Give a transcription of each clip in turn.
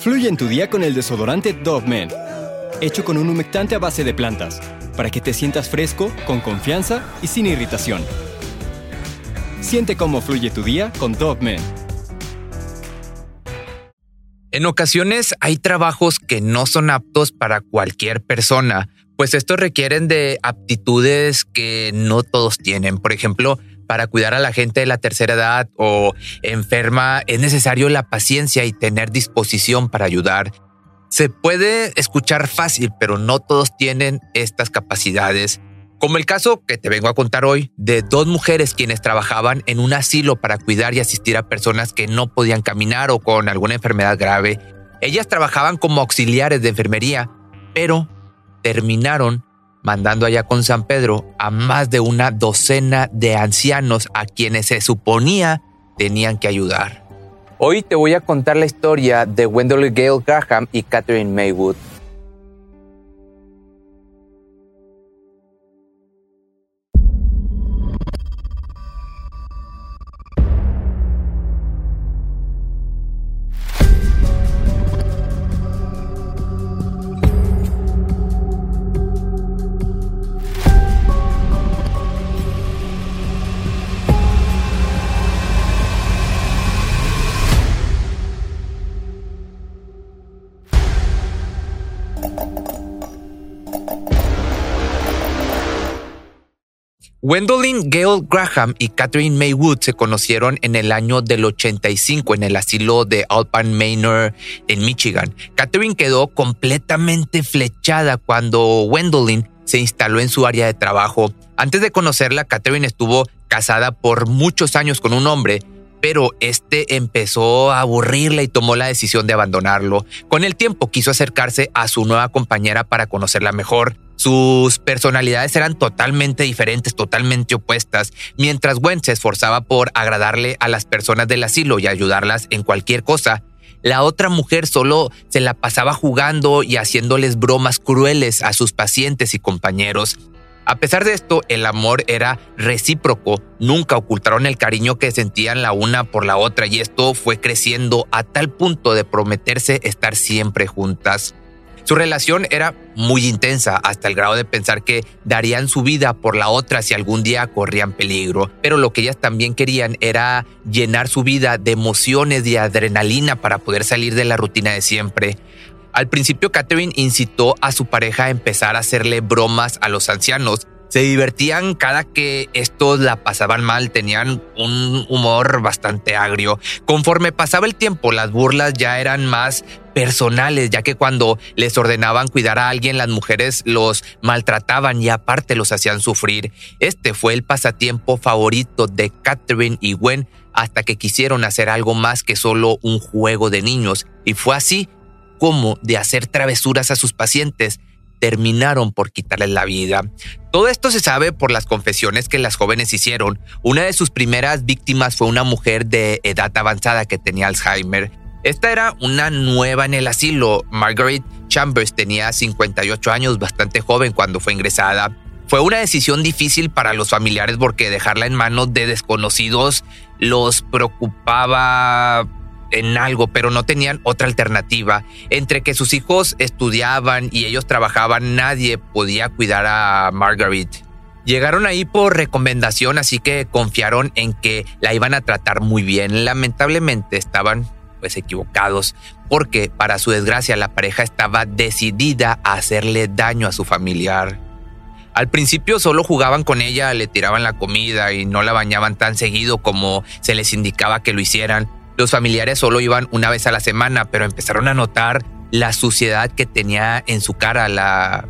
Fluye en tu día con el desodorante Dove Men, hecho con un humectante a base de plantas, para que te sientas fresco, con confianza y sin irritación. Siente cómo fluye tu día con Dove Men. En ocasiones hay trabajos que no son aptos para cualquier persona, pues estos requieren de aptitudes que no todos tienen. Por ejemplo, para cuidar a la gente de la tercera edad o enferma, es necesario la paciencia y tener disposición para ayudar. Se puede escuchar fácil, pero no todos tienen estas capacidades. Como el caso que te vengo a contar hoy de dos mujeres quienes trabajaban en un asilo para cuidar y asistir a personas que no podían caminar o con alguna enfermedad grave. Ellas trabajaban como auxiliares de enfermería, pero terminaron mandando allá con San Pedro a más de una docena de ancianos a quienes se suponía tenían que ayudar. Hoy te voy a contar la historia de Wendell Gale Graham y Catherine Maywood. Gwendolyn Gale Graham y Catherine Maywood se conocieron en el año del 85 en el asilo de Alpine Manor en Michigan. Catherine quedó completamente flechada cuando Gwendolyn se instaló en su área de trabajo. Antes de conocerla, Catherine estuvo casada por muchos años con un hombre pero este empezó a aburrirla y tomó la decisión de abandonarlo. Con el tiempo quiso acercarse a su nueva compañera para conocerla mejor. Sus personalidades eran totalmente diferentes, totalmente opuestas, mientras Gwen se esforzaba por agradarle a las personas del asilo y ayudarlas en cualquier cosa. La otra mujer solo se la pasaba jugando y haciéndoles bromas crueles a sus pacientes y compañeros. A pesar de esto, el amor era recíproco, nunca ocultaron el cariño que sentían la una por la otra y esto fue creciendo a tal punto de prometerse estar siempre juntas. Su relación era muy intensa hasta el grado de pensar que darían su vida por la otra si algún día corrían peligro, pero lo que ellas también querían era llenar su vida de emociones y adrenalina para poder salir de la rutina de siempre. Al principio, Catherine incitó a su pareja a empezar a hacerle bromas a los ancianos. Se divertían cada que estos la pasaban mal, tenían un humor bastante agrio. Conforme pasaba el tiempo, las burlas ya eran más personales, ya que cuando les ordenaban cuidar a alguien, las mujeres los maltrataban y aparte los hacían sufrir. Este fue el pasatiempo favorito de Catherine y Gwen hasta que quisieron hacer algo más que solo un juego de niños. Y fue así como de hacer travesuras a sus pacientes, terminaron por quitarles la vida. Todo esto se sabe por las confesiones que las jóvenes hicieron. Una de sus primeras víctimas fue una mujer de edad avanzada que tenía Alzheimer. Esta era una nueva en el asilo. Margaret Chambers tenía 58 años, bastante joven cuando fue ingresada. Fue una decisión difícil para los familiares porque dejarla en manos de desconocidos los preocupaba en algo, pero no tenían otra alternativa. Entre que sus hijos estudiaban y ellos trabajaban, nadie podía cuidar a Margaret. Llegaron ahí por recomendación, así que confiaron en que la iban a tratar muy bien. Lamentablemente estaban pues equivocados, porque para su desgracia la pareja estaba decidida a hacerle daño a su familiar. Al principio solo jugaban con ella, le tiraban la comida y no la bañaban tan seguido como se les indicaba que lo hicieran, los familiares solo iban una vez a la semana, pero empezaron a notar la suciedad que tenía en su cara la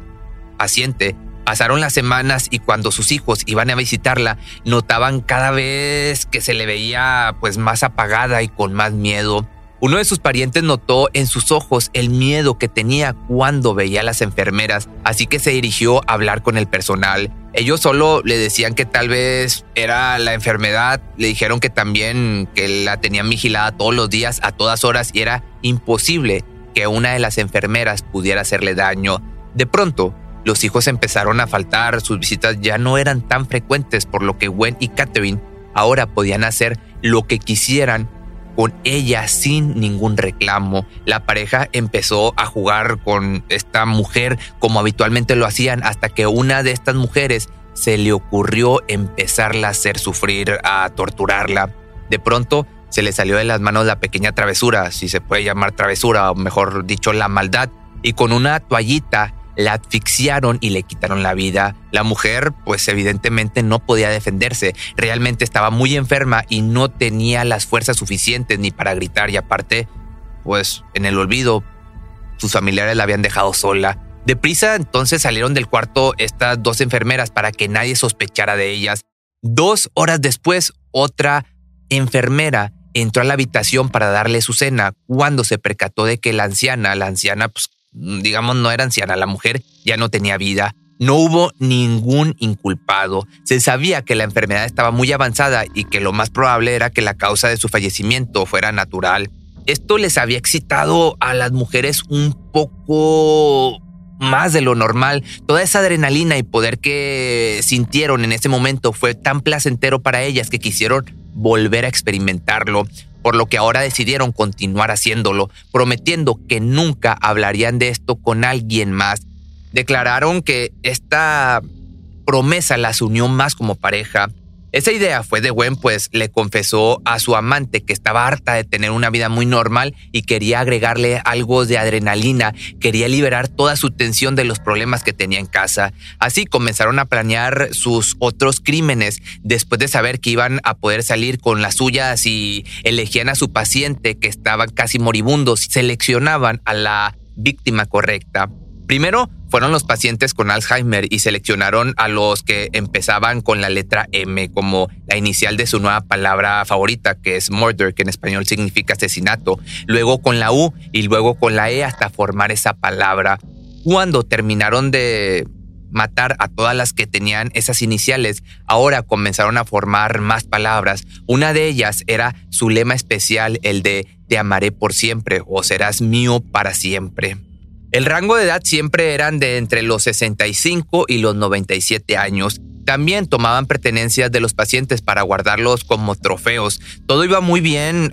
paciente. Pasaron las semanas y cuando sus hijos iban a visitarla, notaban cada vez que se le veía pues más apagada y con más miedo. Uno de sus parientes notó en sus ojos el miedo que tenía cuando veía a las enfermeras, así que se dirigió a hablar con el personal. Ellos solo le decían que tal vez era la enfermedad, le dijeron que también que la tenían vigilada todos los días, a todas horas, y era imposible que una de las enfermeras pudiera hacerle daño. De pronto, los hijos empezaron a faltar, sus visitas ya no eran tan frecuentes, por lo que Gwen y Catherine ahora podían hacer lo que quisieran con ella sin ningún reclamo. La pareja empezó a jugar con esta mujer como habitualmente lo hacían hasta que una de estas mujeres se le ocurrió empezarla a hacer sufrir, a torturarla. De pronto se le salió de las manos la pequeña travesura, si se puede llamar travesura, o mejor dicho, la maldad, y con una toallita la asfixiaron y le quitaron la vida. La mujer, pues evidentemente no podía defenderse, realmente estaba muy enferma y no tenía las fuerzas suficientes ni para gritar y aparte, pues en el olvido, sus familiares la habían dejado sola. Deprisa entonces salieron del cuarto estas dos enfermeras para que nadie sospechara de ellas. Dos horas después, otra enfermera entró a la habitación para darle su cena cuando se percató de que la anciana, la anciana, pues digamos, no era anciana, la mujer ya no tenía vida. No hubo ningún inculpado. Se sabía que la enfermedad estaba muy avanzada y que lo más probable era que la causa de su fallecimiento fuera natural. Esto les había excitado a las mujeres un poco más de lo normal. Toda esa adrenalina y poder que sintieron en ese momento fue tan placentero para ellas que quisieron volver a experimentarlo por lo que ahora decidieron continuar haciéndolo, prometiendo que nunca hablarían de esto con alguien más. Declararon que esta promesa las unió más como pareja esa idea fue de Gwen, pues le confesó a su amante que estaba harta de tener una vida muy normal y quería agregarle algo de adrenalina, quería liberar toda su tensión de los problemas que tenía en casa. Así comenzaron a planear sus otros crímenes después de saber que iban a poder salir con las suyas y elegían a su paciente que estaban casi moribundos, seleccionaban a la víctima correcta. Primero fueron los pacientes con Alzheimer y seleccionaron a los que empezaban con la letra M como la inicial de su nueva palabra favorita, que es murder, que en español significa asesinato, luego con la U y luego con la E hasta formar esa palabra. Cuando terminaron de matar a todas las que tenían esas iniciales, ahora comenzaron a formar más palabras. Una de ellas era su lema especial, el de Te amaré por siempre o serás mío para siempre. El rango de edad siempre eran de entre los 65 y los 97 años. También tomaban pertenencias de los pacientes para guardarlos como trofeos. Todo iba muy bien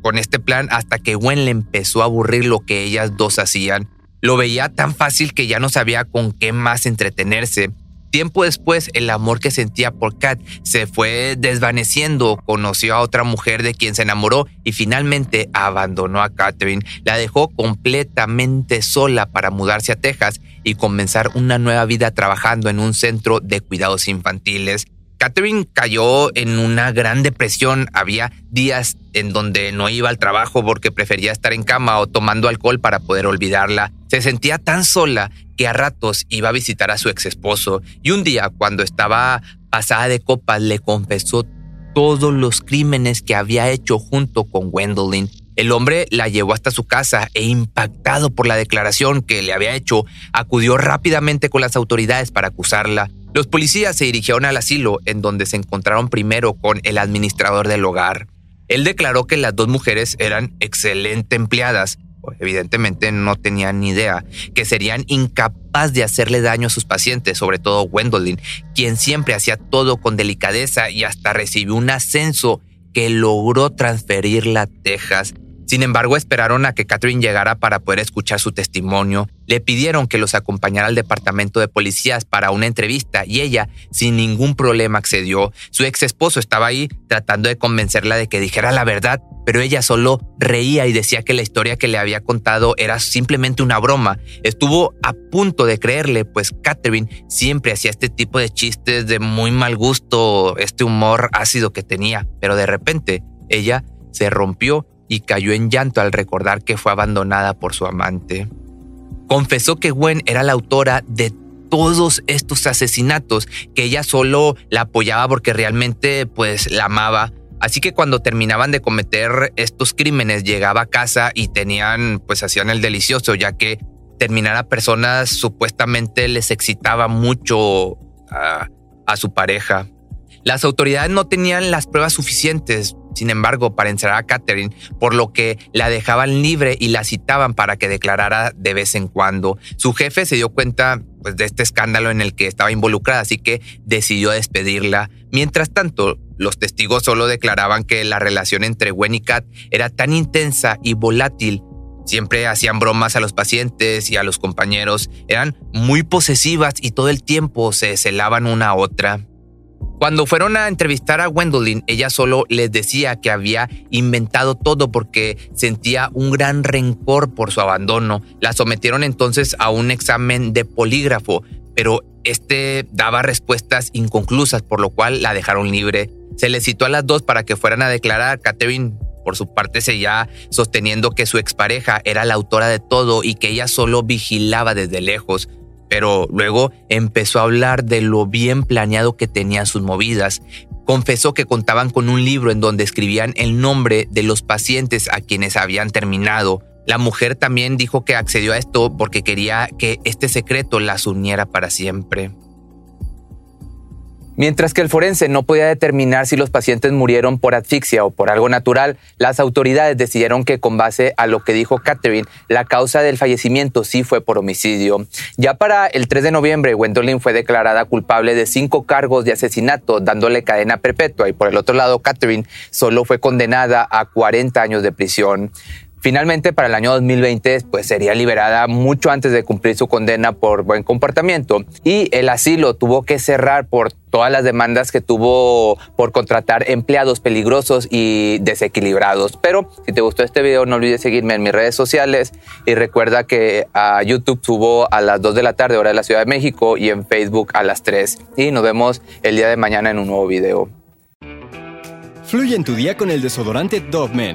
con este plan hasta que Gwen le empezó a aburrir lo que ellas dos hacían. Lo veía tan fácil que ya no sabía con qué más entretenerse. Tiempo después, el amor que sentía por Kat se fue desvaneciendo, conoció a otra mujer de quien se enamoró y finalmente abandonó a Catherine. La dejó completamente sola para mudarse a Texas y comenzar una nueva vida trabajando en un centro de cuidados infantiles. Catherine cayó en una gran depresión. Había días en donde no iba al trabajo porque prefería estar en cama o tomando alcohol para poder olvidarla. Se sentía tan sola que a ratos iba a visitar a su ex esposo y un día cuando estaba pasada de copas le confesó todos los crímenes que había hecho junto con Gwendolyn. El hombre la llevó hasta su casa e impactado por la declaración que le había hecho, acudió rápidamente con las autoridades para acusarla. Los policías se dirigieron al asilo, en donde se encontraron primero con el administrador del hogar. Él declaró que las dos mujeres eran excelentes empleadas, evidentemente no tenían ni idea, que serían incapaces de hacerle daño a sus pacientes, sobre todo Gwendolyn, quien siempre hacía todo con delicadeza y hasta recibió un ascenso que logró transferirla a Texas sin embargo, esperaron a que Catherine llegara para poder escuchar su testimonio. Le pidieron que los acompañara al departamento de policías para una entrevista y ella, sin ningún problema, accedió. Su ex esposo estaba ahí tratando de convencerla de que dijera la verdad, pero ella solo reía y decía que la historia que le había contado era simplemente una broma. Estuvo a punto de creerle, pues Catherine siempre hacía este tipo de chistes de muy mal gusto, este humor ácido que tenía, pero de repente ella se rompió y cayó en llanto al recordar que fue abandonada por su amante. Confesó que Gwen era la autora de todos estos asesinatos, que ella solo la apoyaba porque realmente pues la amaba. Así que cuando terminaban de cometer estos crímenes llegaba a casa y tenían pues hacían el delicioso, ya que terminar a personas supuestamente les excitaba mucho a, a su pareja. Las autoridades no tenían las pruebas suficientes, sin embargo, para encerrar a Catherine, por lo que la dejaban libre y la citaban para que declarara de vez en cuando. Su jefe se dio cuenta pues, de este escándalo en el que estaba involucrada, así que decidió despedirla. Mientras tanto, Los testigos solo declaraban que la relación entre Gwen y Kat era tan intensa y volátil. Siempre hacían bromas a los pacientes y a los compañeros. Eran muy posesivas y todo el tiempo se celaban una a otra. Cuando fueron a entrevistar a Gwendolyn, ella solo les decía que había inventado todo porque sentía un gran rencor por su abandono. La sometieron entonces a un examen de polígrafo, pero este daba respuestas inconclusas, por lo cual la dejaron libre. Se le citó a las dos para que fueran a declarar. Catherine, por su parte, seguía sosteniendo que su expareja era la autora de todo y que ella solo vigilaba desde lejos pero luego empezó a hablar de lo bien planeado que tenían sus movidas. Confesó que contaban con un libro en donde escribían el nombre de los pacientes a quienes habían terminado. La mujer también dijo que accedió a esto porque quería que este secreto las uniera para siempre. Mientras que el forense no podía determinar si los pacientes murieron por asfixia o por algo natural, las autoridades decidieron que con base a lo que dijo Catherine, la causa del fallecimiento sí fue por homicidio. Ya para el 3 de noviembre, Gwendolyn fue declarada culpable de cinco cargos de asesinato, dándole cadena perpetua, y por el otro lado, Catherine solo fue condenada a 40 años de prisión. Finalmente, para el año 2020, pues sería liberada mucho antes de cumplir su condena por buen comportamiento y el asilo tuvo que cerrar por todas las demandas que tuvo por contratar empleados peligrosos y desequilibrados. Pero si te gustó este video, no olvides seguirme en mis redes sociales y recuerda que a YouTube subo a las 2 de la tarde, hora de la Ciudad de México, y en Facebook a las 3. Y nos vemos el día de mañana en un nuevo video. Fluye en tu día con el desodorante Dove